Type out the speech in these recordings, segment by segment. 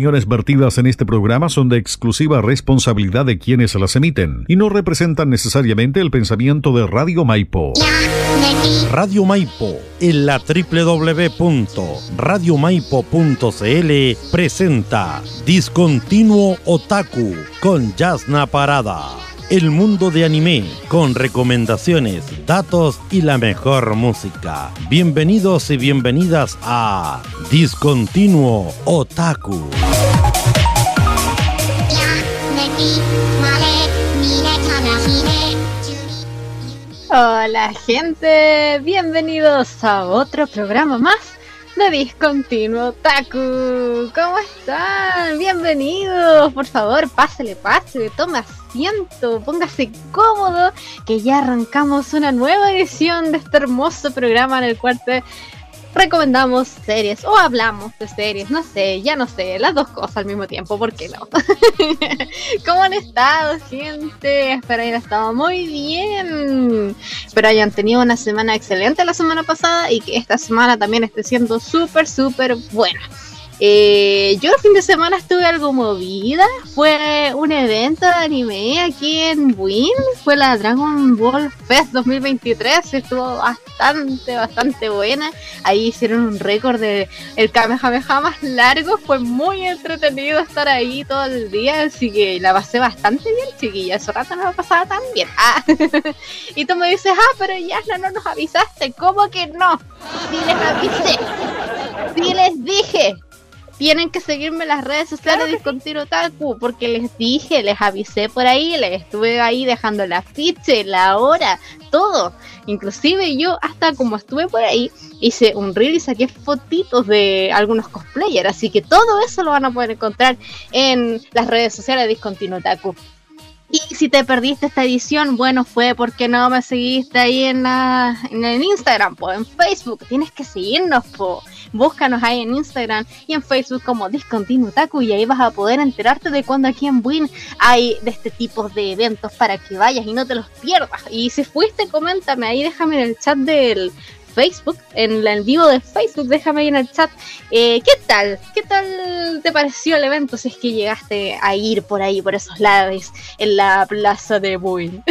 opiniones vertidas en este programa son de exclusiva responsabilidad de quienes las emiten y no representan necesariamente el pensamiento de Radio Maipo. Radio Maipo en la www.radiomaipo.cl presenta Discontinuo Otaku con Yasna Parada el mundo de anime, con recomendaciones, datos y la mejor música. Bienvenidos y bienvenidas a Discontinuo Otaku. Hola gente, bienvenidos a otro programa más de Discontinuo Taku. ¿Cómo están? Bienvenidos. Por favor, pásale, pásale, tome asiento, póngase cómodo, que ya arrancamos una nueva edición de este hermoso programa en el cual te recomendamos series o hablamos de series, no sé, ya no sé, las dos cosas al mismo tiempo, ¿por qué no? ¿Cómo han estado, gente? Espero hayan estado muy bien. Espero hayan tenido una semana excelente la semana pasada y que esta semana también esté siendo súper, súper buena. Eh, yo el fin de semana estuve algo movida. Fue un evento de anime aquí en Win. Fue la Dragon Ball Fest 2023. Estuvo bastante, bastante buena. Ahí hicieron un récord de el Kamehameha más largo. Fue muy entretenido estar ahí todo el día. Así que la pasé bastante bien, chiquilla. Hace rato no me pasaba tan bien. Ah. y tú me dices, ah, pero ya no nos avisaste. ¿Cómo que no? Sí les avisé. Sí les dije tienen que seguirme en las redes sociales de Discontinuo Taku, porque les dije, les avisé por ahí, les estuve ahí dejando la ficha, la hora, todo. Inclusive yo hasta como estuve por ahí, hice un reel y saqué fotitos de algunos cosplayers, así que todo eso lo van a poder encontrar en las redes sociales de Discontinuo Taku. Y si te perdiste esta edición, bueno, fue porque no me seguiste ahí en, la, en el Instagram, pues en Facebook. Tienes que seguirnos, po. Búscanos ahí en Instagram y en Facebook como Discontinuo Taku y ahí vas a poder enterarte de cuando aquí en Win hay de este tipo de eventos para que vayas y no te los pierdas. Y si fuiste, coméntame ahí, déjame en el chat del Facebook, en el vivo de Facebook, déjame ahí en el chat. Eh, ¿Qué tal? ¿Qué tal te pareció el evento si es que llegaste a ir por ahí, por esos lados, en la plaza de Buin?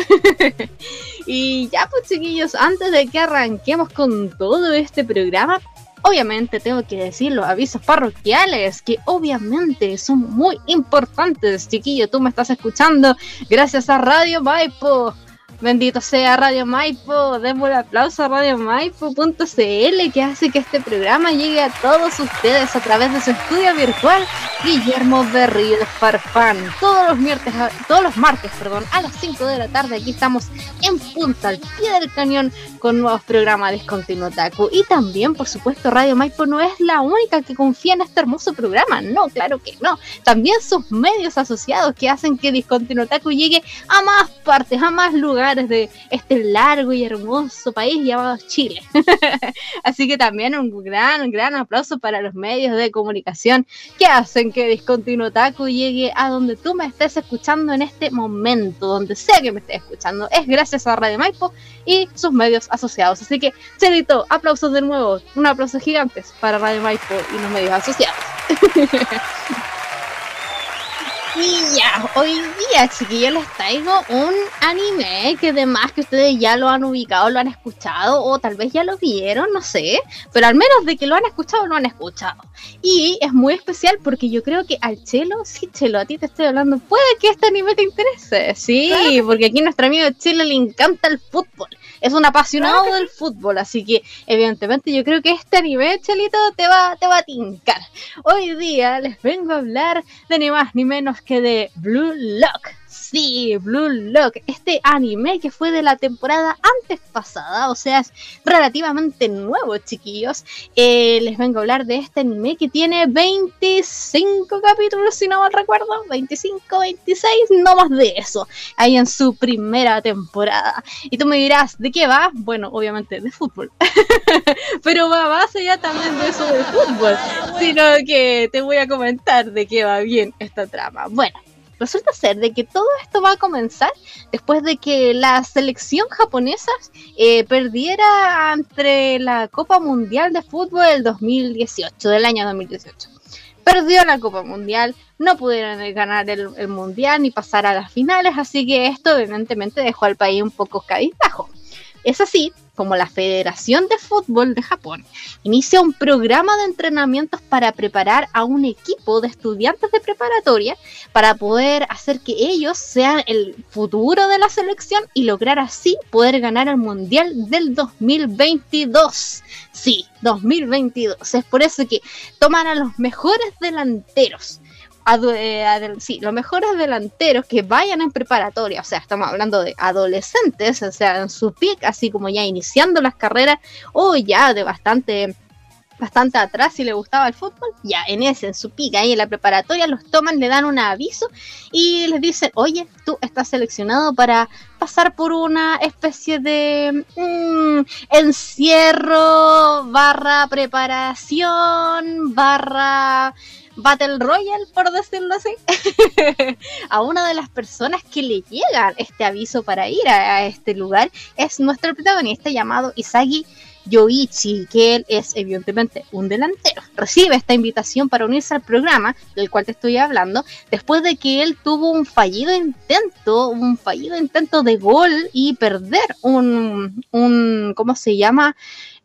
y ya pues chiquillos, antes de que arranquemos con todo este programa, obviamente tengo que decir los avisos parroquiales, que obviamente son muy importantes, chiquillo, tú me estás escuchando. Gracias a Radio Maipo Bendito sea Radio Maipo, demos un aplauso a Radio Maipo.cl que hace que este programa llegue a todos ustedes a través de su estudio virtual Guillermo Berrío Farfán. Todos los martes, todos los martes, perdón, a las 5 de la tarde aquí estamos en punta, al pie del cañón, con nuevos programas de Discontinuo Taku. Y también, por supuesto, Radio Maipo no es la única que confía en este hermoso programa. No, claro que no. También sus medios asociados que hacen que Discontinuo Taku llegue a más partes, a más lugares de este largo y hermoso país llamado Chile. Así que también un gran, gran aplauso para los medios de comunicación que hacen que Discontinuo Taku llegue a donde tú me estés escuchando en este momento, donde sea que me estés escuchando. Es gracias a Radio Maipo y sus medios asociados. Así que, Chelito, aplausos de nuevo, un aplauso gigante para Radio Maipo y los medios asociados. Y ya, hoy día, chiquillos, les traigo un anime que además que ustedes ya lo han ubicado, lo han escuchado, o tal vez ya lo vieron, no sé, pero al menos de que lo han escuchado, lo han escuchado. Y es muy especial porque yo creo que al Chelo, sí, Chelo, a ti te estoy hablando, puede que este anime te interese, sí, porque aquí a nuestro amigo Chelo le encanta el fútbol es un apasionado del fútbol, así que evidentemente yo creo que este anime, Chelito, te va, te va a tincar. Hoy día les vengo a hablar de ni más ni menos que de Blue Lock. Sí, Blue Lock, este anime que fue de la temporada antes pasada, o sea, es relativamente nuevo, chiquillos. Eh, les vengo a hablar de este anime que tiene 25 capítulos, si no mal recuerdo, 25, 26, no más de eso, ahí en su primera temporada. Y tú me dirás, ¿de qué va? Bueno, obviamente de fútbol, pero va más allá también de eso de fútbol, sino que te voy a comentar de qué va bien esta trama. Bueno. Resulta ser de que todo esto va a comenzar después de que la selección japonesa eh, perdiera entre la Copa Mundial de Fútbol del 2018, del año 2018. perdió la Copa Mundial, no pudieron ganar el, Mundial ni pasar a las finales, así que esto evidentemente dejó al país un poco cabizbajo. Es así como la Federación de Fútbol de Japón inicia un programa de entrenamientos para preparar a un equipo de estudiantes de preparatoria para poder hacer que ellos sean el futuro de la selección y lograr así poder ganar el Mundial del 2022. Sí, 2022. Es por eso que toman a los mejores delanteros eh, sí, los mejores delanteros que vayan en preparatoria, o sea, estamos hablando de adolescentes, o sea, en su pick, así como ya iniciando las carreras, o ya de bastante bastante atrás si le gustaba el fútbol, ya en ese, en su pica, ahí en la preparatoria, los toman, le dan un aviso y les dicen, oye, tú estás seleccionado para pasar por una especie de mm, encierro, barra preparación, barra Battle Royale, por decirlo así, a una de las personas que le llega este aviso para ir a, este lugar es nuestro protagonista llamado Isagi Yoichi, que él es evidentemente un delantero. Recibe esta invitación para unirse al programa del cual te estoy hablando, después de que él tuvo un fallido intento, un fallido intento de gol y perder un, un ¿cómo se llama?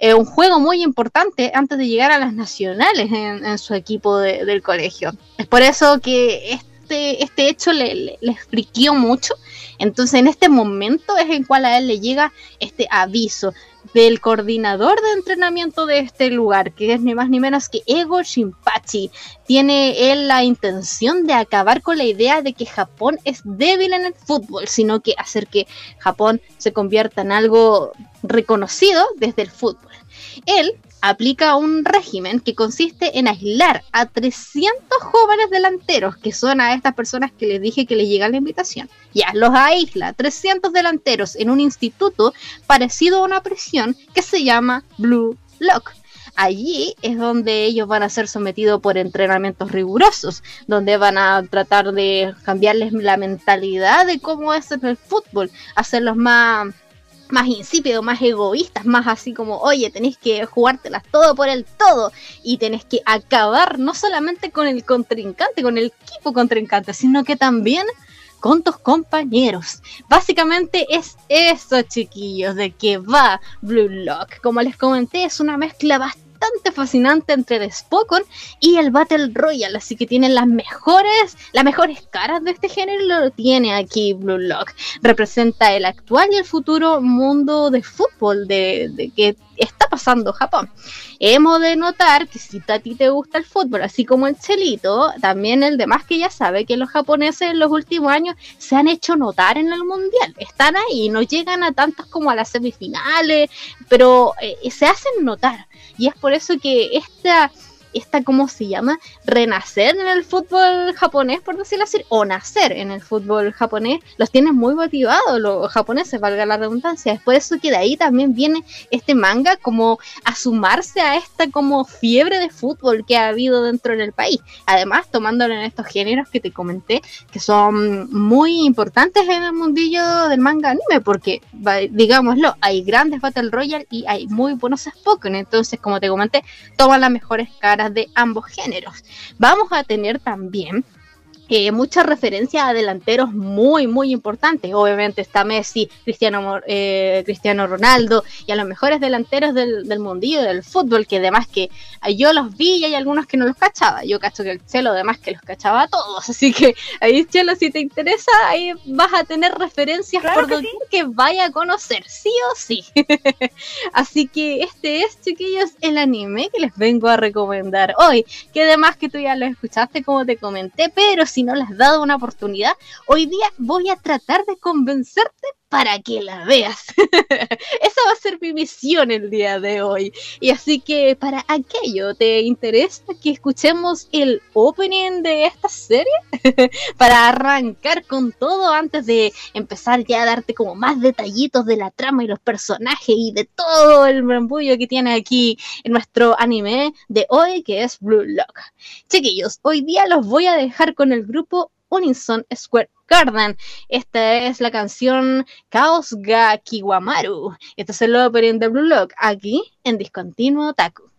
Eh, un juego muy importante antes de llegar a las nacionales en, su equipo del colegio. Es por eso que este, este hecho le, le, le friquió mucho. Entonces en este momento es en cual a él le llega este aviso del coordinador de entrenamiento de este lugar, que es ni más ni menos que Ego Shinpachi. Tiene él la intención de acabar con la idea de que Japón es débil en el fútbol, sino que hacer que Japón se convierta en algo reconocido desde el fútbol. Él aplica un régimen que consiste en aislar a 300 jóvenes delanteros, que son a estas personas que les dije que les llega la invitación. Ya, los aísla, 300 delanteros en un instituto parecido a una prisión que se llama Blue Lock. Allí es donde ellos van a ser sometidos por entrenamientos rigurosos, donde van a tratar de cambiarles la mentalidad de cómo es el fútbol, hacerlos más más insípidos, más egoístas, más así como, oye, tenéis que jugártelas todo por el todo y tenés que acabar no solamente con el contrincante, con el equipo contrincante, sino que también con tus compañeros. Básicamente es eso, chiquillos, de que va Blue Lock. Como les comenté, es una mezcla bastante fascinante entre The Spokon y el Battle Royale, así que tienen las mejores, las mejores caras de este género, lo tiene aquí Blue Lock. Representa el actual y el futuro mundo de fútbol de, que está pasando Japón. Hemos de notar que si a ti te gusta el fútbol, así como el chelito, también el demás que ya sabe que los japoneses en los últimos años se han hecho notar en el mundial. Están ahí, no llegan a tantos como a las semifinales, pero eh, se hacen notar. Y es por eso que esta esta, ¿cómo se llama? Renacer en el fútbol japonés, por decirlo así, o nacer en el fútbol japonés, los tienen muy motivados los japoneses, valga la redundancia. Es por eso que de ahí también viene este manga como a sumarse a esta como fiebre de fútbol que ha habido dentro del país. Además, tomándolo en estos géneros que te comenté, que son muy importantes en el mundillo del manga anime, porque, digámoslo, hay grandes Battle Royale y hay muy buenos Spoken. Entonces, como te comenté, toman las mejores caras de ambos géneros. Vamos a tener también eh, mucha referencia a delanteros muy, muy importantes. Obviamente está Messi, Cristiano, eh, Cristiano Ronaldo y a los mejores delanteros del, del, mundillo del fútbol, que además que yo los vi y hay algunos que no los cachaba. Yo cacho que el Chelo además que los cachaba a todos. Así que ahí, Chelo, si te interesa, ahí vas a tener referencias por donde que vaya a conocer, sí o sí. Así que este es, chiquillos, el anime que les vengo a recomendar hoy. Que además que tú ya lo escuchaste como te comenté, pero si no le has dado una oportunidad, hoy día voy a tratar de convencerte para que la veas. Esa va a ser mi misión el día de hoy. Y así que para aquello, ¿te interesa que escuchemos el opening de esta serie? para arrancar con todo antes de empezar ya a darte como más detallitos de la trama y los personajes y de todo el brambullo que tiene aquí en nuestro anime de hoy que es Blue Lock. Chiquillos, hoy día los voy a dejar con el grupo Unison Square Garden. Esta es la canción Chaos ga Kiwamaru. Este es el opening de Blue Lock aquí en Discontinuo Taku.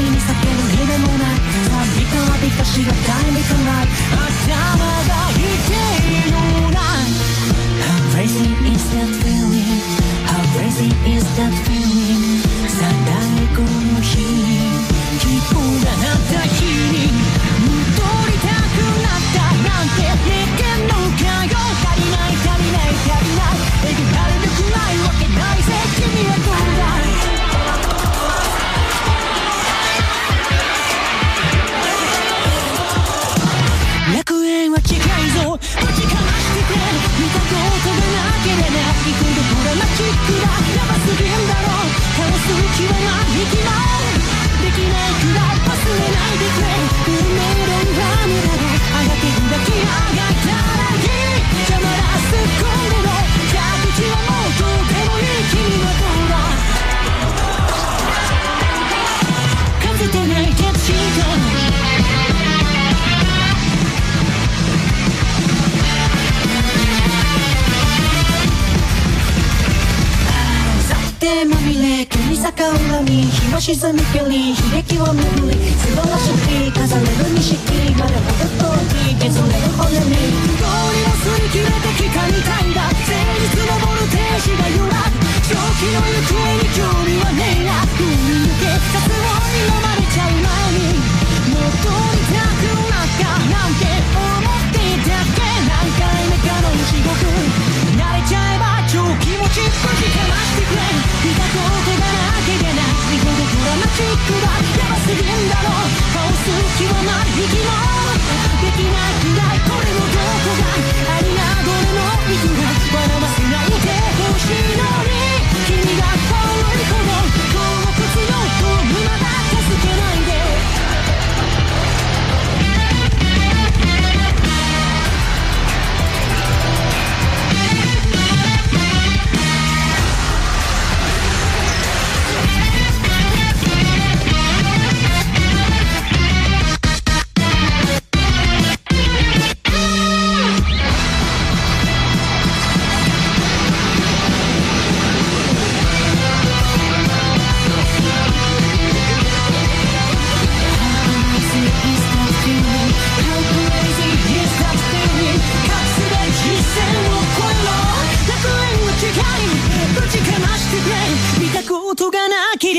びに叫ぶ日でもないさびたわびたしがたいに来ない頭が痛いのない How crazy is that feeling How crazy is that feeling がマジックだ。やばすぎんだろう。倒す気はない。気もできないくらい忘れないでくれ。切り逆恨み日の沈み距離悲劇を巡り素晴らしき飾れる西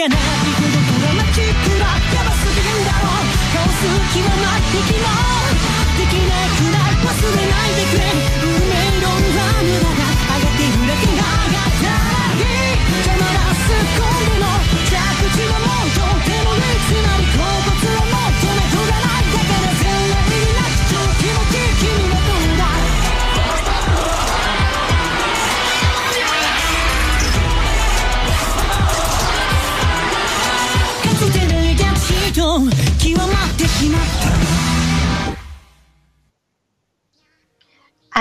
やなドラマチックがヤバすぎるんだろう。顔好はまっきもできなくない。忘れないでくれ。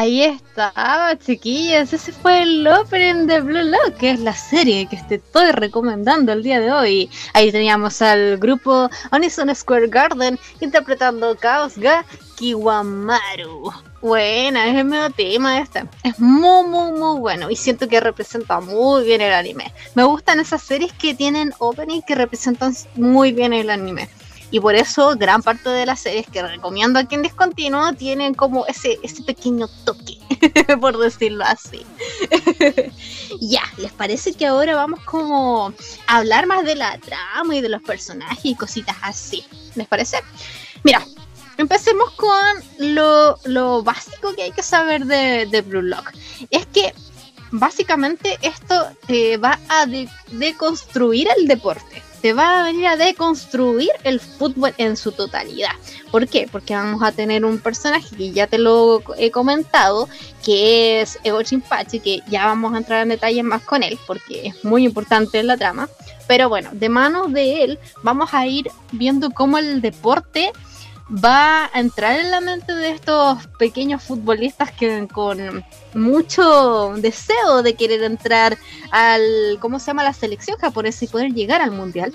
Ahí estaba, chiquillas. Ese fue el opening de Blue Lock, que es la serie que te estoy recomendando el día de hoy. Ahí teníamos al grupo Onison Square Garden interpretando Chaos Ga Kiwamaru. Buena, es el medio tema este. Es muy, muy, muy bueno y siento que representa muy bien el anime. Me gustan esas series que tienen opening que representan muy bien el anime. Y por eso gran parte de las series que recomiendo aquí en Discontinuo tienen como ese, ese pequeño toque, por decirlo así. ya, ¿les parece que ahora vamos como a hablar más de la trama y de los personajes y cositas así? ¿Les parece? Mira, empecemos con lo, lo básico que hay que saber de, de Blue Lock. Es que básicamente esto te va a de- deconstruir el deporte. Te va a venir a deconstruir el fútbol en su totalidad. ¿Por qué? Porque vamos a tener un personaje que ya te lo he comentado, que es Ego Shinpachi, que ya vamos a entrar en detalles más con él, porque es muy importante en la trama. Pero bueno, de manos de él vamos a ir viendo cómo el deporte va a entrar en la mente de estos pequeños futbolistas que con mucho deseo de querer entrar al, ¿cómo se llama? La selección japonesa y poder llegar al mundial.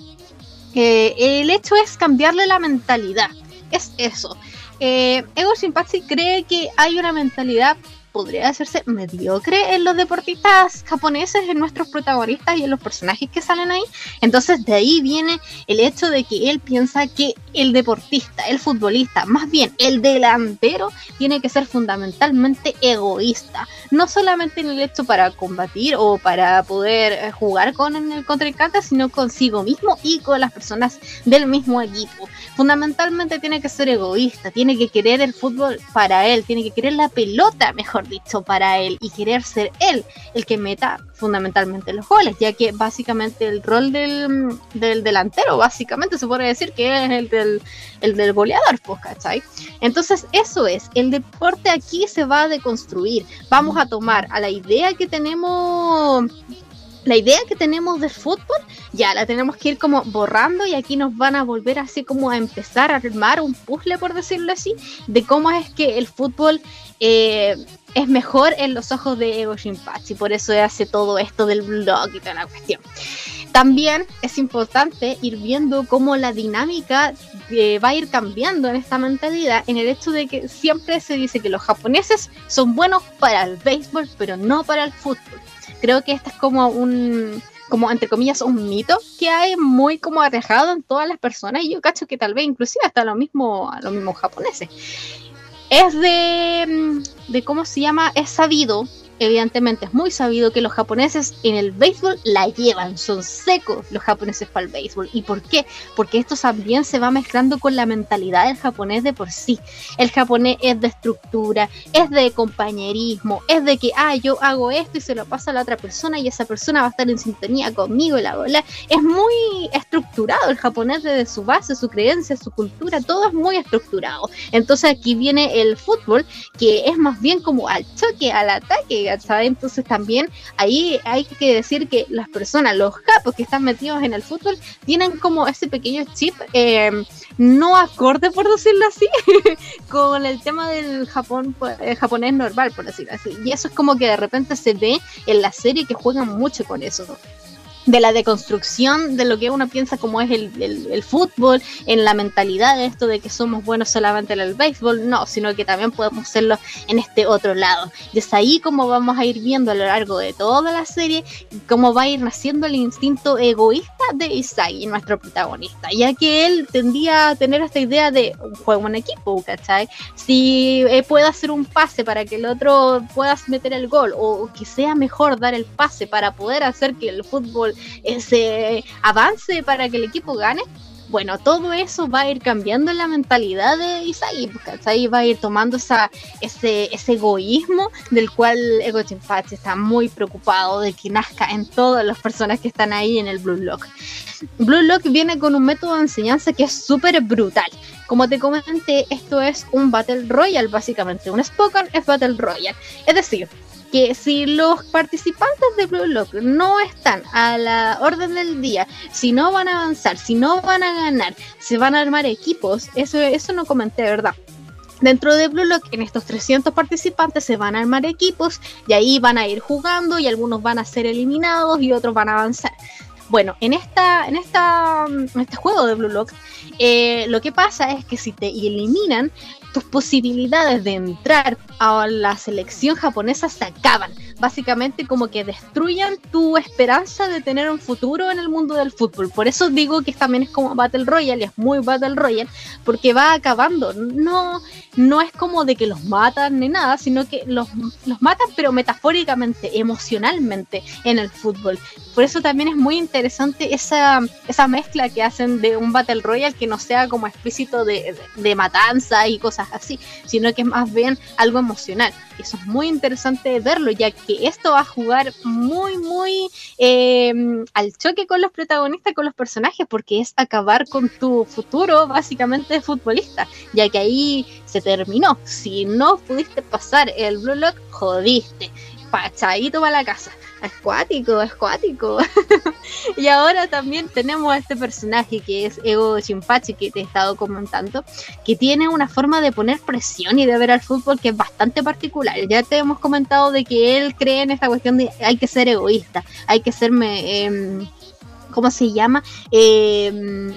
Eh, el hecho es cambiarle la mentalidad. Es eso. Eh, Ego Shinpachi cree que hay una mentalidad podría hacerse mediocre en los deportistas japoneses, en nuestros protagonistas y en los personajes que salen ahí. Entonces de ahí viene el hecho de que él piensa que el deportista, el futbolista, más bien el delantero, tiene que ser fundamentalmente egoísta. No solamente en el hecho para combatir o para poder eh, jugar con el contrincante, sino consigo mismo y con las personas del mismo equipo. Fundamentalmente tiene que ser egoísta, tiene que querer el fútbol para él, tiene que querer la pelota, mejor dicho, para él y querer ser él el que meta fundamentalmente los goles, ya que básicamente el rol del, del delantero, básicamente se puede decir que es el del, el del goleador, pues, ¿cachai? Entonces eso es, el deporte aquí se va a deconstruir, vamos a tomar a la idea que tenemos la idea que tenemos de fútbol ya la tenemos que ir como borrando y aquí nos van a volver así como a empezar a armar un puzzle, por decirlo así, de cómo es que el fútbol eh, es mejor en los ojos de Ego Shinpachi. Por eso hace todo esto del blog y toda la cuestión. También es importante ir viendo cómo la dinámica eh, va a ir cambiando en esta mentalidad, en el hecho de que siempre se dice que los japoneses son buenos para el béisbol, pero no para el fútbol. Creo que este es como un, como entre comillas, un mito que hay muy como arrejado en todas las personas y yo cacho que tal vez inclusive hasta lo mismo a los mismos japoneses. Es de, mm, de cómo se llama, es sabido evidentemente es muy sabido que los japoneses en el béisbol la llevan, son secos los japoneses para el béisbol. ¿Y por qué? Porque esto también se va mezclando con la mentalidad del japonés de por sí. El japonés es de estructura, es de compañerismo, es de que, ah, yo hago esto y se lo pasa a la otra persona y esa persona va a estar en sintonía conmigo y la bola. Es muy estructurado el japonés desde su base, su creencia, su cultura, todo es muy estructurado. Entonces aquí viene el fútbol, que es más bien como al choque, al ataque entonces también ahí hay que decir que las personas, los capos que están metidos en el fútbol, tienen como ese pequeño chip eh, no acorde, por decirlo así, con el tema del Japón, el japonés normal, por decirlo así. Y eso es como que de repente se ve en la serie que juegan mucho con eso de la deconstrucción de lo que uno piensa como es el, el, fútbol, en la mentalidad de esto de que somos buenos solamente en el béisbol, no, sino que también podemos serlo en este otro lado. Y es ahí como vamos a ir viendo a lo largo de toda la serie cómo va a ir naciendo el instinto egoísta de Isai, nuestro protagonista, ya que él tendía a tener esta idea de juego en equipo, ¿cachai? Si eh, puede hacer un pase para que el otro pueda meter el gol, o que sea mejor dar el pase para poder hacer que el fútbol ese avance para que el equipo gane, bueno, todo eso va a ir cambiando la mentalidad de Isai, ahí Va a ir tomando ese, ese egoísmo del cual Ego Chinpachi está muy preocupado de que nazca en todas las personas que están ahí en el Blue Lock. Blue Lock viene con un método de enseñanza que es súper brutal. Como te comenté, esto es un Battle Royale, básicamente. Un Spoken es Battle Royale. Es decir, que si los participantes de Blue Lock no están a la orden del día, si no van a avanzar, si no van a ganar, se van a armar equipos, eso, eso no comenté, ¿verdad? Dentro de Blue Lock, en estos 300 participantes se van a armar equipos y ahí van a ir jugando y algunos van a ser eliminados y otros van a avanzar. Bueno, en, esta, en, esta, en este juego de Blue Lock, eh, lo que pasa es que si te eliminan, tus posibilidades de entrar a la selección japonesa se acaban. Básicamente como que destruyan tu esperanza de tener un futuro en el mundo del fútbol. Por eso digo que también es como Battle Royale, es muy Battle Royale, porque va acabando. No, no es como de que los matan ni nada, sino que los, los matan pero metafóricamente, emocionalmente en el fútbol. Por eso también es muy interesante esa, esa mezcla que hacen de un Battle Royale que no sea como explícito de, de matanza y cosas así, sino que es más bien algo emocional. Y eso es muy interesante verlo, ya que esto va a jugar muy, muy em, al choque con los protagonistas, con los personajes, porque es acabar con tu futuro básicamente de futbolista, ya que ahí se terminó. Si no pudiste pasar el Blue Lock, jodiste. Pachadito para la casa escuático, escuático. y ahora también tenemos a este personaje que es Ego Chimpachi, que te he estado comentando, que tiene una forma de poner presión y de ver al fútbol que es bastante particular. Ya te hemos comentado de que él cree en esta cuestión de hay que ser egoísta, hay que ser, eh, ¿cómo se llama? Eh,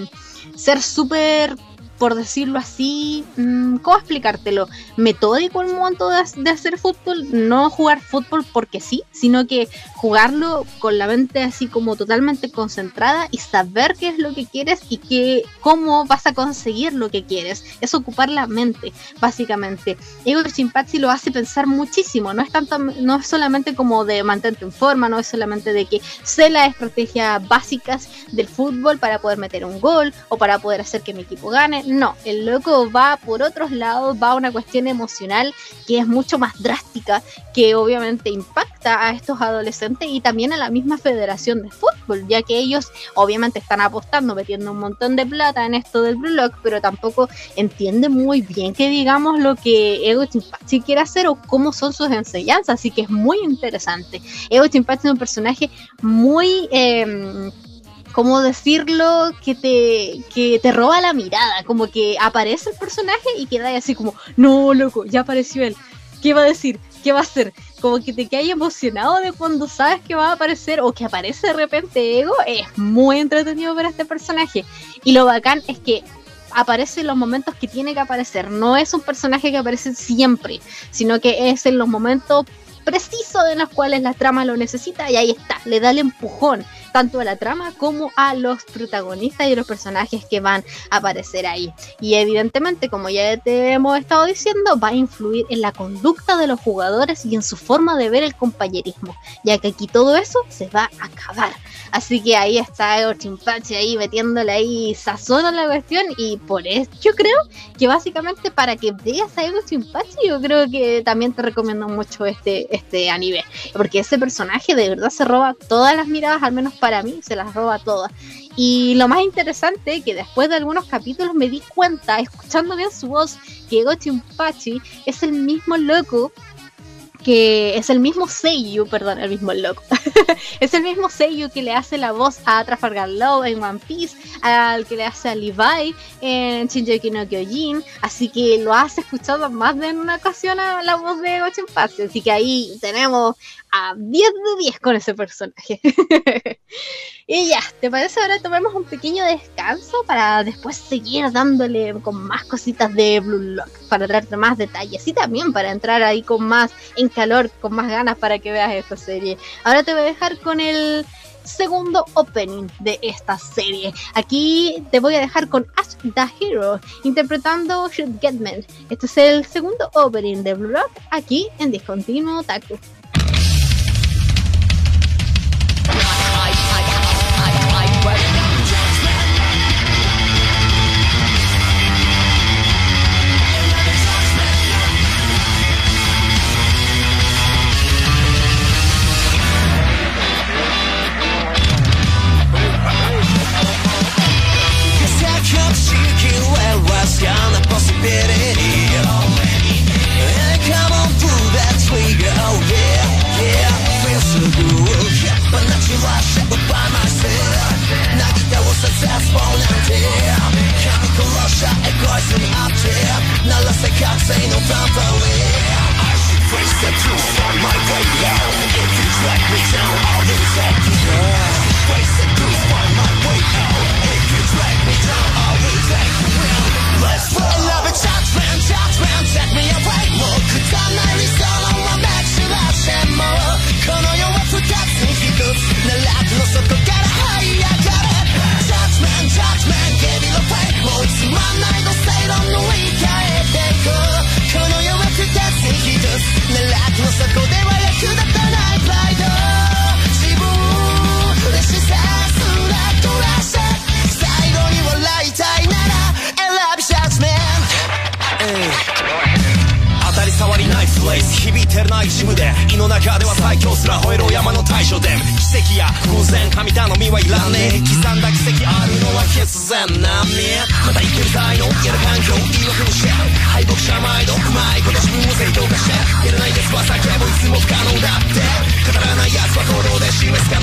ser súper por decirlo así, mm, ¿cómo explicártelo? Metódico el momento de, hacer fútbol, no jugar fútbol porque sí, sino que jugarlo con la mente así como totalmente concentrada y saber qué es lo que quieres y que, cómo vas a conseguir lo que quieres. Es ocupar la mente, básicamente. Ego Chimpachi lo hace pensar muchísimo, no es tanto, no es solamente como de mantente en forma, no es solamente de que sé las estrategias básicas del fútbol para poder meter un gol o para poder hacer que mi equipo gane no, el loco va por otros lados, va a una cuestión emocional que es mucho más drástica, que obviamente impacta a estos adolescentes y también a la misma federación de fútbol, ya que ellos obviamente están apostando, metiendo un montón de plata en esto del Blue Lock, pero tampoco entienden muy bien que digamos lo que Ego Chimpachi quiere hacer o cómo son sus enseñanzas, así que es muy interesante. Ego Chimpachi es un personaje muy... Eh, ¿cómo decirlo? Que te, que te roba la mirada, como que aparece el personaje y queda así como, no, loco, ya apareció él, ¿qué va a decir? ¿Qué va a hacer? Como que te quedas emocionado de cuando sabes que va a aparecer o que aparece de repente Ego, es muy entretenido ver a este personaje. Y lo bacán es que aparece en los momentos que tiene que aparecer. No es un personaje que aparece siempre, sino que es en los momentos precisos en los cuales la trama lo necesita y ahí está, le da el empujón tanto a la trama como a los protagonistas y a los personajes que van a aparecer ahí. Y evidentemente, como ya te hemos estado diciendo, va a influir en la conducta de los jugadores y en su forma de ver el compañerismo, ya que aquí todo eso se va a acabar. Así que ahí está el Chimpachi ahí metiéndole ahí sazón a la cuestión y por eso yo creo que básicamente para que veas a Ego Chimpachi yo creo que también te recomiendo mucho este, este anime, porque ese personaje de verdad se roba todas las miradas, al menos para mí, se las roba todas. Y lo más interesante, que después de algunos capítulos me di cuenta, escuchando bien su voz, que Ego Chimpachi es el mismo loco que es el mismo Seiyu, perdón, el mismo loco. es el mismo Seiyu que le hace la voz a Trafalgar Law en One Piece, al que le hace a Levi en Shinji no Kyojin, así que lo has escuchado más de una ocasión a la voz de Pase, así que ahí tenemos a 10 de 10 con ese personaje. y ya, ¿te parece ahora tomemos un pequeño descanso para después seguir dándole con más cositas de Blue Lock, para traerte más detalles y también para entrar ahí con más en calor, con más ganas para que veas esta serie. Ahora te voy a dejar con el segundo opening de esta serie. Aquí te voy a dejar con Ash the Hero interpretando Should Get Men. Este es el segundo opening de Blue Lock aquí en Discontinuo Taku. Jestem active na lasę kacyjną prawoły I should face the truth on my way out If you drag me down, I'll lose all you Face the truth, find my way out If you drag me down, I will take you round Let's go Love and judgment, judgment, take me away もうくだない理想論は目散らしてもこの世は二つに一つ奈落の底から這い上がる Judgment, judgment. の底では役立たない。プレイ響いてるなジムで胃の中では最強すら吠える山の大将で奇跡や偶然神頼みはいらねえ。刻んだ奇跡あるのは必然な。みねまた生きる才能やる環境。言い訳もして敗北者毎度うまいこと自分を正当化して。やれないです。は叫ぶいつも不可能だって。語らない奴は行動で示すか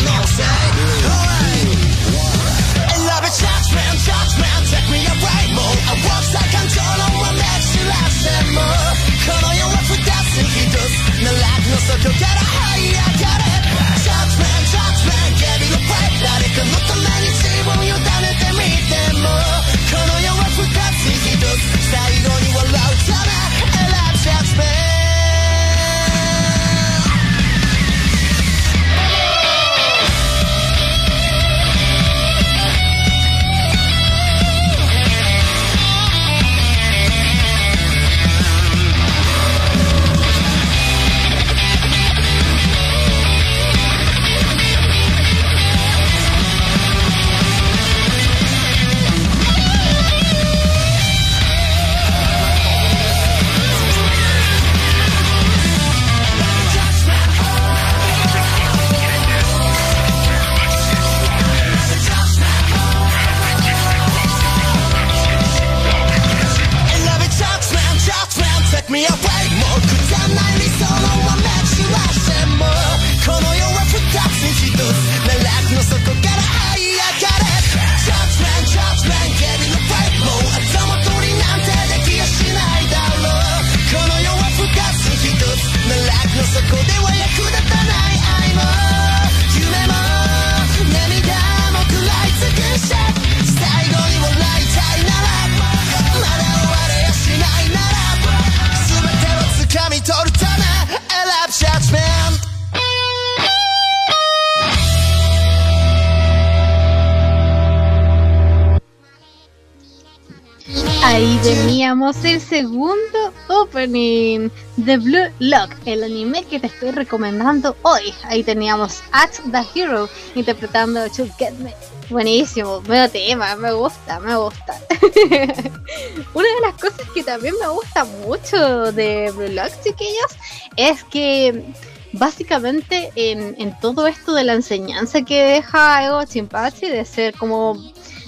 el segundo opening de Blue Lock, el anime que te estoy recomendando hoy. Ahí teníamos At the Hero interpretando To Get Me. Buenísimo, buen tema, me gusta, me gusta. Una de las cosas que también me gusta mucho de Blue Lock, chiquillos, es que básicamente en, en todo esto de la enseñanza que deja Ego Chimpachi de ser como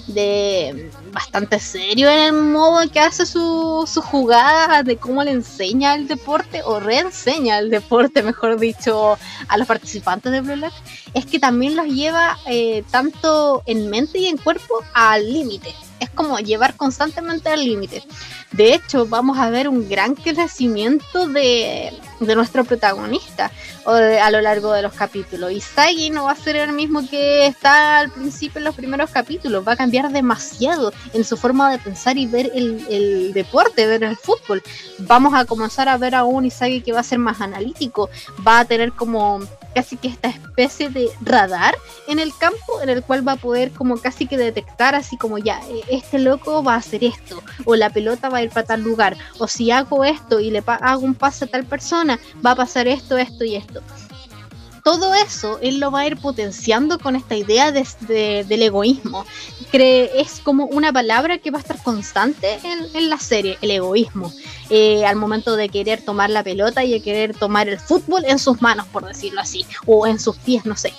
de bastante serio en el modo en que hace su, su jugada, de cómo le enseña el deporte o reenseña el deporte, mejor dicho, a los participantes de Blue Lock, es que también los lleva eh, tanto en mente y en cuerpo al límite. Como llevar constantemente al límite. De hecho, vamos a ver un gran crecimiento de, de nuestro protagonista a lo largo de los capítulos. Isagi no va a ser el mismo que está al principio en los primeros capítulos, va a cambiar demasiado en su forma de pensar y ver el, el deporte, ver el fútbol. Vamos a comenzar a ver a un Isagi que va a ser más analítico, va a tener como casi que esta especie de radar en el campo en el cual va a poder como casi que detectar así como ya, eh, este loco va a hacer esto, o la pelota va a ir para tal lugar, o si hago esto y le hago un pase a tal persona, va a pasar esto, esto y esto. Todo eso él lo va a ir potenciando con esta idea de- de- del egoísmo. Cree, es como una palabra que va a estar constante en, en la serie, el egoísmo. Eh, al momento de querer tomar la pelota y de querer tomar el fútbol en sus manos, por decirlo así, o en sus pies, no sé.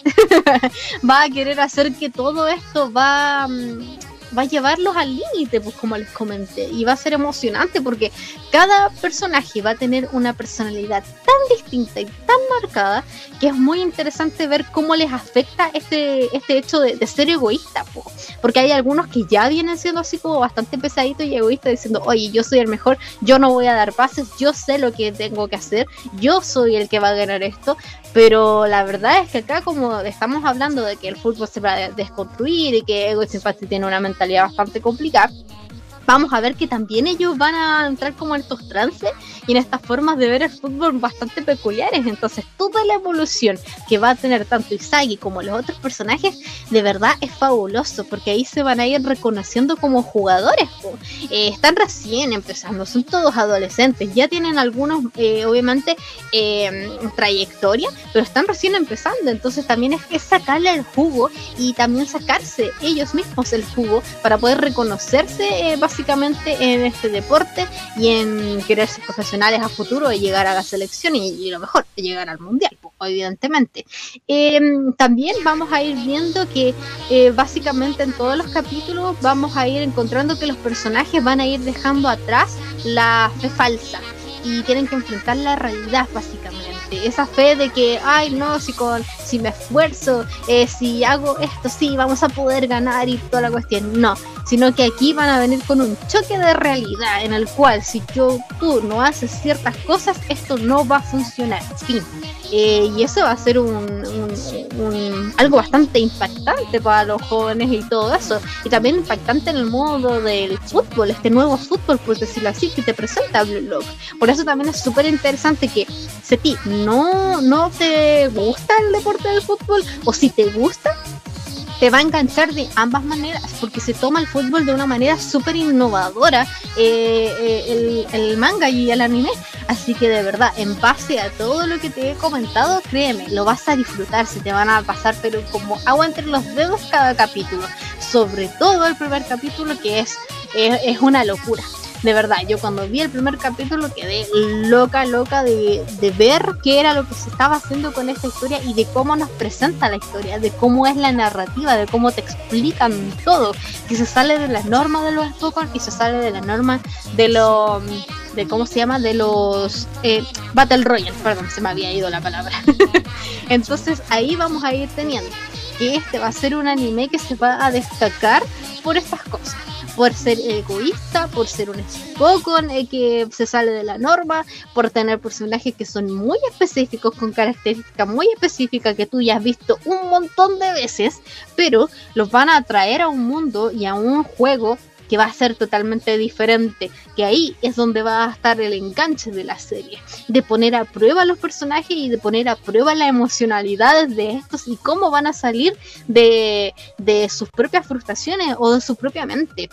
va a querer hacer que todo esto va, mm, va a llevarlos al límite, pues como les comenté, y va a ser emocionante porque cada personaje va a tener una personalidad tan distinta y tan marcada que es muy interesante ver cómo les afecta este, este hecho de, de ser egoísta, po. porque hay algunos que ya vienen siendo así como bastante pesaditos y egoístas diciendo, oye, yo soy el mejor, yo no voy a dar pases, yo sé lo que tengo que hacer, yo soy el que va a ganar esto, pero la verdad es que acá como estamos hablando de que el fútbol se va a desconstruir y que Ego Simpati tiene una mentalidad bastante complicada, vamos a ver que también ellos van a entrar como en estos trances y en estas formas de ver el fútbol bastante peculiares. Entonces, toda la evolución que va a tener tanto Isagi como los otros personajes, de verdad es fabuloso, porque ahí se van a ir reconociendo como jugadores. Eh, están recién empezando, son todos adolescentes, ya tienen algunos, eh, obviamente, eh, trayectoria, pero están recién empezando. Entonces, también es sacarle el jugo y también sacarse ellos mismos el jugo para poder reconocerse eh, básicamente en este deporte y en querer ser profesionales a futuro y llegar a la selección y, lo mejor, llegar al mundial, pues, evidentemente. Eh, también vamos a ir viendo que eh, básicamente en todos los capítulos vamos a ir encontrando que los personajes van a ir dejando atrás la fe falsa y tienen que enfrentar la realidad básicamente. Esa fe de que, ay no, si con si me esfuerzo, eh, si hago esto, sí, vamos a poder ganar y toda la cuestión. No, sino que aquí van a venir con un choque de realidad en el cual si yo tú no haces ciertas cosas, esto no va a funcionar. Fin. Eh, y eso va a ser un, un- algo bastante impactante para los jóvenes y todo eso. Y también impactante en el modo del fútbol, este nuevo fútbol, por decirlo así, que te presenta Blue Lock. Por eso también es súper interesante que si a ti no, no te gusta el deporte del fútbol, o si te gusta, te va a enganchar de ambas maneras, porque se toma el fútbol de una manera súper innovadora, eh, eh, el, manga y el anime. Así que de verdad, en base a todo lo que te he comentado, créeme, lo vas a disfrutar, se te van a pasar, pero como agua entre los dedos cada capítulo. Sobre todo el primer capítulo, que es, es una locura. De verdad, yo cuando vi el primer capítulo quedé loca, loca de, de ver qué era lo que se estaba haciendo con esta historia y de cómo nos presenta la historia, de cómo es la narrativa, de cómo te explican todo, que se sale de las normas de los Spokon y se sale de la norma de los de cómo se llama de los eh, Battle Royale, perdón, se me había ido la palabra. Entonces ahí vamos a ir teniendo que este va a ser un anime que se va a destacar por estas cosas por ser egoísta, por ser un Spokon eh, que se sale de la norma, por tener personajes que son muy específicos, con características muy específicas que tú ya has visto un montón de veces, pero los van a traer a un mundo y a un juego que va a ser totalmente diferente, que ahí es donde va a estar el enganche de la serie, de poner a prueba a los personajes y de poner a prueba la emocionalidad de estos y cómo van a salir de, de sus propias frustraciones o de su propia mente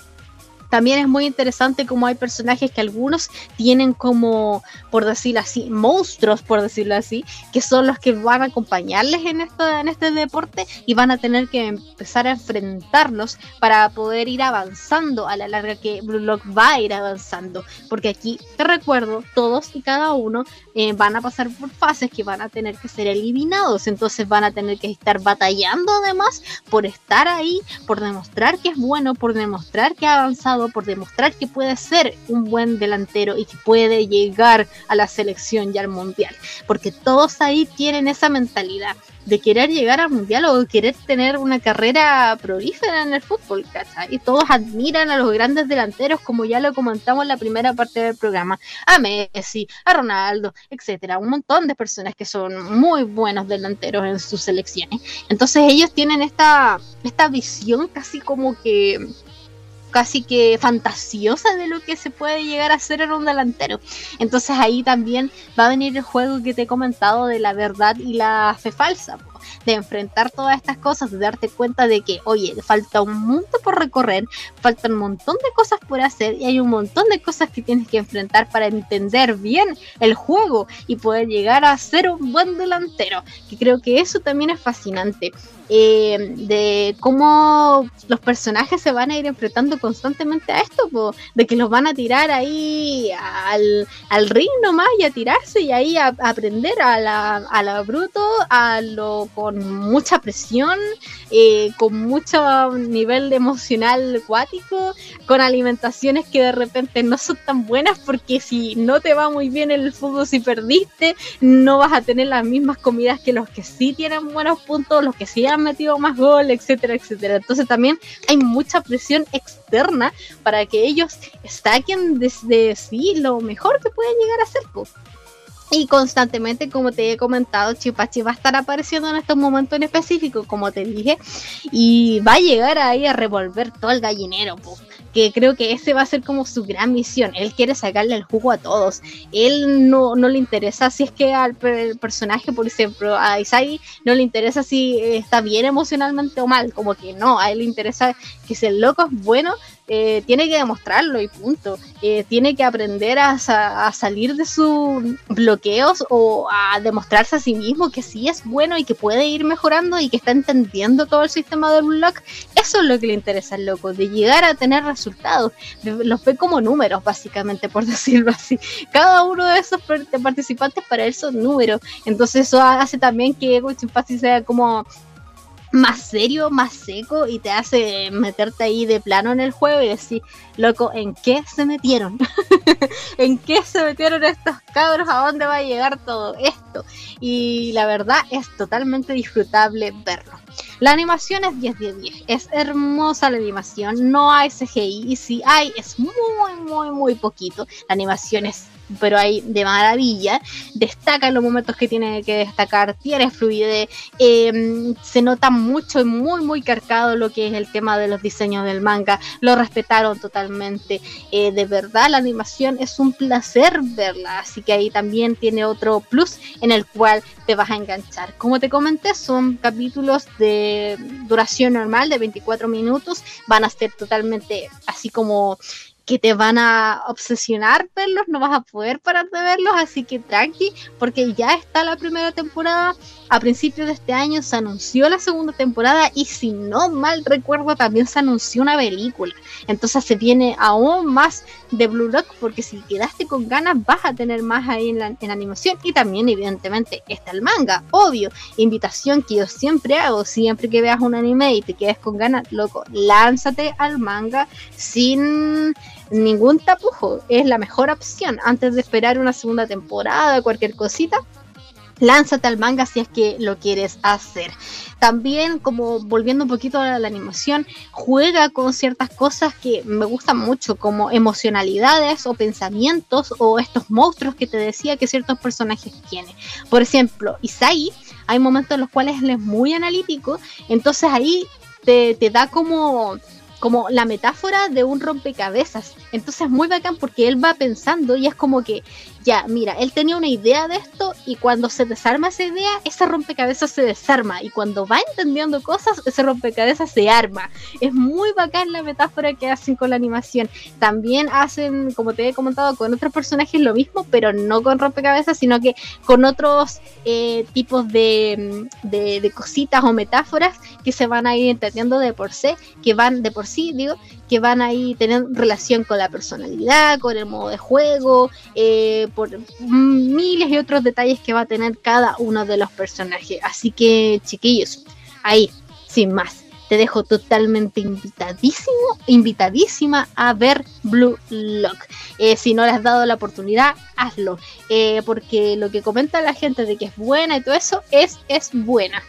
También es muy interesante como hay personajes que algunos tienen como, por decirlo así, monstruos, por decirlo así, que son los que van a acompañarles en, este deporte y van a tener que empezar a enfrentarlos para poder ir avanzando a la larga que Blue Lock va a ir avanzando. Porque aquí, te recuerdo, todos y cada uno eh, van a pasar por fases que van a tener que ser eliminados. Entonces van a tener que estar batallando además por estar ahí, por demostrar que es bueno, por demostrar que ha avanzado, por demostrar que puede ser un buen delantero y que puede llegar a la selección y al mundial. Porque todos ahí tienen esa mentalidad de querer llegar al mundial o querer tener una carrera prolífera en el fútbol, ¿cachai? Y todos admiran a los grandes delanteros, como ya lo comentamos en la primera parte del programa, a Messi, a Ronaldo, etcétera, un montón de personas que son muy buenos delanteros en sus selecciones. Entonces ellos tienen esta, esta visión casi como que casi que fantasiosa de lo que se puede llegar a hacer en un delantero. Entonces ahí también va a venir el juego que te he comentado de la verdad y la fe falsa de enfrentar todas estas cosas, de darte cuenta de que, oye, falta un mundo por recorrer, falta un montón de cosas por hacer y hay un montón de cosas que tienes que enfrentar para entender bien el juego y poder llegar a ser un buen delantero, que creo que eso también es fascinante. Eh, de cómo los personajes se van a ir enfrentando constantemente a esto, de que los van a tirar ahí al, al ring nomás y a tirarse y ahí a, aprender a la, a la bruto, a lo con mucha presión, eh, con mucho nivel emocional acuático, con alimentaciones que de repente no son tan buenas porque si no te va muy bien el fútbol, si perdiste, no vas a tener las mismas comidas que los que sí tienen buenos puntos, los que sí han metido más gol, etcétera, etcétera. Entonces también hay mucha presión externa para que ellos saquen desde sí lo mejor que pueden llegar a ser. Y constantemente, como te he comentado, Chipachi va a estar apareciendo en estos momentos en específico, como te dije, y va a llegar ahí a revolver todo el gallinero, que creo que ese va a ser como su gran misión. Él quiere sacarle el jugo a todos. Él no, no le interesa si es que al personaje, por ejemplo, a Isai, no le interesa si está bien emocionalmente o mal, como que no, a él le interesa que si el loco es bueno, eh, tiene que demostrarlo y punto. Eh, tiene que aprender a, salir de sus bloqueos o a demostrarse a sí mismo que sí es bueno y que puede ir mejorando y que está entendiendo todo el sistema del block. Eso es lo que le interesa al loco, de llegar a tener resultados. Los ve como números, básicamente, por decirlo así. Cada uno de esos participantes para él son números. Entonces eso hace también que Ego sea como más serio, más seco y te hace meterte ahí de plano en el juego y decir, loco, ¿en qué se metieron? ¿En qué se metieron estos cabros? ¿A dónde va a llegar todo esto? Y la verdad es totalmente disfrutable verlo. La animación es 10 de 10, es hermosa la animación, no hay CGI y si hay es muy, muy, muy poquito. La animación es pero hay de maravilla. Destaca los momentos que tiene que destacar, tiene fluidez, em, se nota mucho y muy, muy cargado lo que es el tema de los diseños del manga. Lo respetaron totalmente. Eh, de verdad, la animación es un placer verla, así que ahí también tiene otro plus en el cual te vas a enganchar. Como te comenté, son capítulos de duración normal de 24 minutos, van a ser totalmente así como que te van a obsesionar verlos, no vas a poder parar de verlos, así que tranqui, porque ya está la primera temporada. A principios de este año se anunció la segunda temporada y si no mal recuerdo también se anunció una película. Entonces se viene aún más de Blue Rock porque si quedaste con ganas vas a tener más ahí en la animación y también evidentemente está el manga, obvio. Invitación que yo siempre hago, siempre que veas un anime y te quedes con ganas, loco, lánzate al manga sin ningún tapujo. Es la mejor opción antes de esperar una segunda temporada, cualquier cosita. Lánzate al manga si es que lo quieres hacer. También, como volviendo un poquito a la animación, juega con ciertas cosas que me gustan mucho, como emocionalidades o pensamientos o estos monstruos que te decía que ciertos personajes tienen. Por ejemplo, Isai, hay momentos en los cuales él es muy analítico, entonces ahí te, te da como como la metáfora de un rompecabezas. Entonces es muy bacán porque él va pensando y es como que ya, mira, él tenía una idea de esto y cuando se desarma esa idea, ese rompecabezas se desarma y cuando va entendiendo cosas, ese rompecabezas se arma. Es muy bacán la metáfora que hacen con la animación. También hacen, como te he comentado, con otros personajes lo mismo, pero no con rompecabezas, sino que con otros eh, tipos de, de, de cositas o metáforas que se van a ir entendiendo de por sí, que van de por sí, digo, que van a ir teniendo relación con la personalidad, con el modo de juego, eh, por miles y otros detalles que va a tener cada uno de los personajes. Así que, chiquillos, ahí, sin más, te dejo totalmente invitadísimo, invitadísima a ver Blue Lock. Eh, si no le has dado la oportunidad, hazlo. Eh, porque lo que comenta la gente de que es buena y todo eso, es, es buena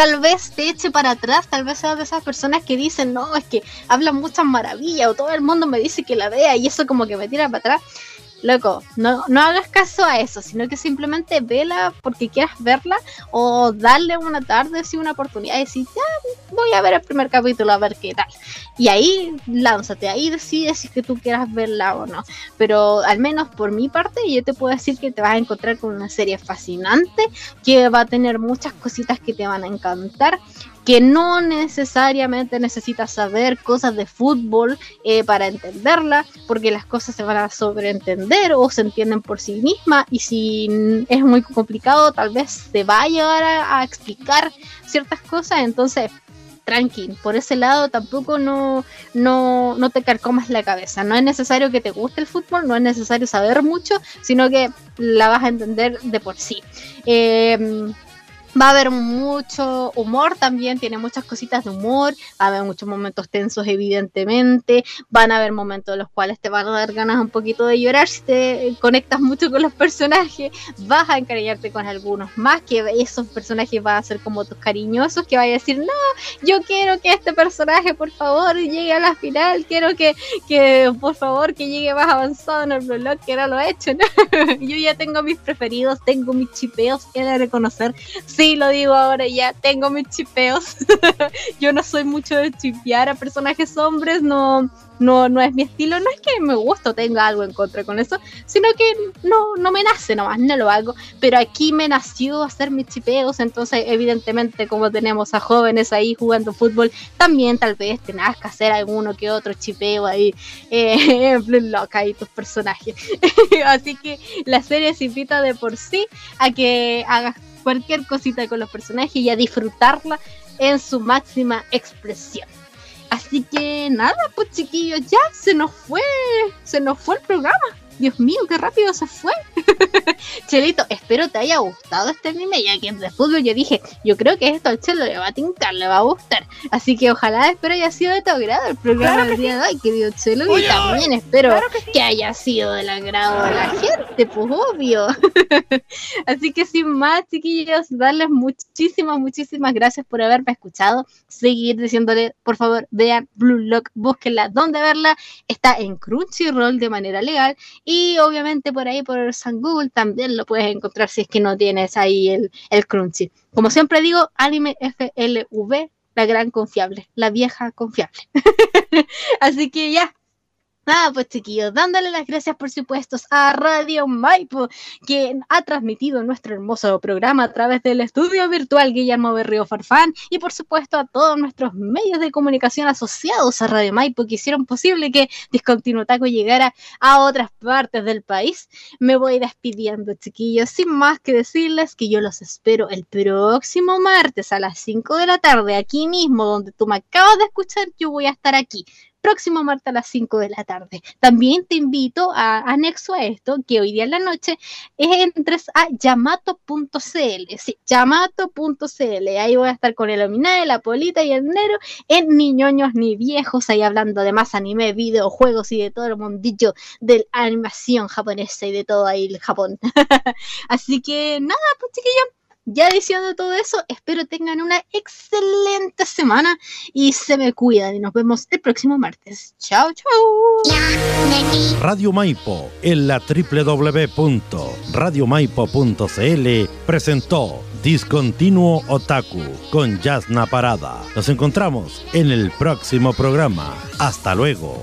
tal vez te eche para atrás, tal vez seas de esas personas que dicen, no, es que hablan muchas maravillas o todo el mundo me dice que la vea y eso como que me tira para atrás loco, no, no hagas caso a eso, sino que simplemente vela porque quieras verla o darle una tarde, si una oportunidad y decir, ya, voy a ver el primer capítulo a ver qué tal. Y ahí lánzate, ahí decides si que tú quieras verla o no. Pero al menos por mi parte, yo te puedo decir que te vas a encontrar con una serie fascinante, que va a tener muchas cositas que te van a encantar que no necesariamente necesitas saber cosas de fútbol eh, para entenderla, porque las cosas se van a sobreentender o se entienden por sí mismas y si es muy complicado tal vez te va a llevar a, a explicar ciertas cosas, entonces tranqui, por ese lado tampoco no, no, no te carcomas la cabeza, no es necesario que te guste el fútbol, no es necesario saber mucho, sino que la vas a entender de por sí. Eh, Va a haber mucho humor también, tiene muchas cositas de humor, va a haber muchos momentos tensos evidentemente, van a haber momentos en los cuales te van a dar ganas un poquito de llorar si te conectas mucho con los personajes, vas a encariñarte con algunos más, que esos personajes van a ser como tus cariñosos, que vaya a decir, no, yo quiero que este personaje por favor llegue a la final, quiero que, que por favor que llegue más avanzado en el blog, que no lo he hecho, ¿no? yo ya tengo mis preferidos, tengo mis chipeos, que de reconocer sí, lo digo ahora ya, tengo mis chipeos. yo no soy mucho de chipear a personajes hombres, no, no, no es mi estilo, no es que me guste o tenga algo en contra con eso, sino que no, no me nace nomás, no lo hago. Pero aquí me nació hacer mis chipeos, entonces evidentemente como tenemos a jóvenes ahí jugando fútbol, también tal vez tengas que hacer alguno que otro chipeo ahí eh, en Blue Lock ahí tus personajes. Así que la serie se invita de por sí a que hagas cualquier cosita con los personajes y a disfrutarla en su máxima expresión. Así que nada, pues chiquillos, ya se nos fue, se nos fue el programa. Dios mío, qué rápido se fue. Chelito, espero te haya gustado este anime, ya que de fútbol yo dije, yo creo que esto al Chelo le va a tincar, le va a gustar. Así que ojalá espero haya sido de tu agrado el programa Claro del día de hoy, querido Chelo. y también espero claro que sí. que haya sido del agrado de la gente, pues obvio. Así que sin más, chiquillos, darles muchísimas, muchísimas gracias por haberme escuchado. Seguir diciéndole, por favor, vean Blue Lock, búsquenla donde verla. Está en Crunchyroll de manera legal y obviamente por ahí por San Google también lo puedes encontrar si es que no tienes ahí el, el Crunchy. Como siempre digo, Anime FLV, la gran confiable, la vieja confiable. Así que ya, Nada, pues chiquillos, dándole las gracias por supuesto a Radio Maipo, que ha transmitido nuestro hermoso programa a través del estudio virtual Guillermo Berrío Farfán y por supuesto a todos nuestros medios de comunicación asociados a Radio Maipo que hicieron posible que Discontinuo Taco llegara a otras partes del país. Me voy despidiendo, chiquillos, sin más que decirles que yo los espero el próximo martes a las 5 de la tarde, aquí mismo donde tú me acabas de escuchar, yo voy a estar aquí próximo martes a las 5 de la tarde. También te invito a, anexo a esto, que hoy día en la noche entres a yamato.cl, sí, yamato.cl, ahí voy a estar con el Ominae, la Polita y el Nero, en Ni ñoños ni viejos, ahí hablando de más anime, videojuegos y de todo el mundillo de la animación japonesa y de todo ahí el Japón. Así que nada, pues chiquillos, ya diciendo todo eso, espero tengan una excelente semana y se me cuidan y nos vemos el próximo martes. Chao, chao. Radio Maipo en la www.radiomaipo.cl presentó Discontinuo Otaku con Yasna Parada. Nos encontramos en el próximo programa. Hasta luego.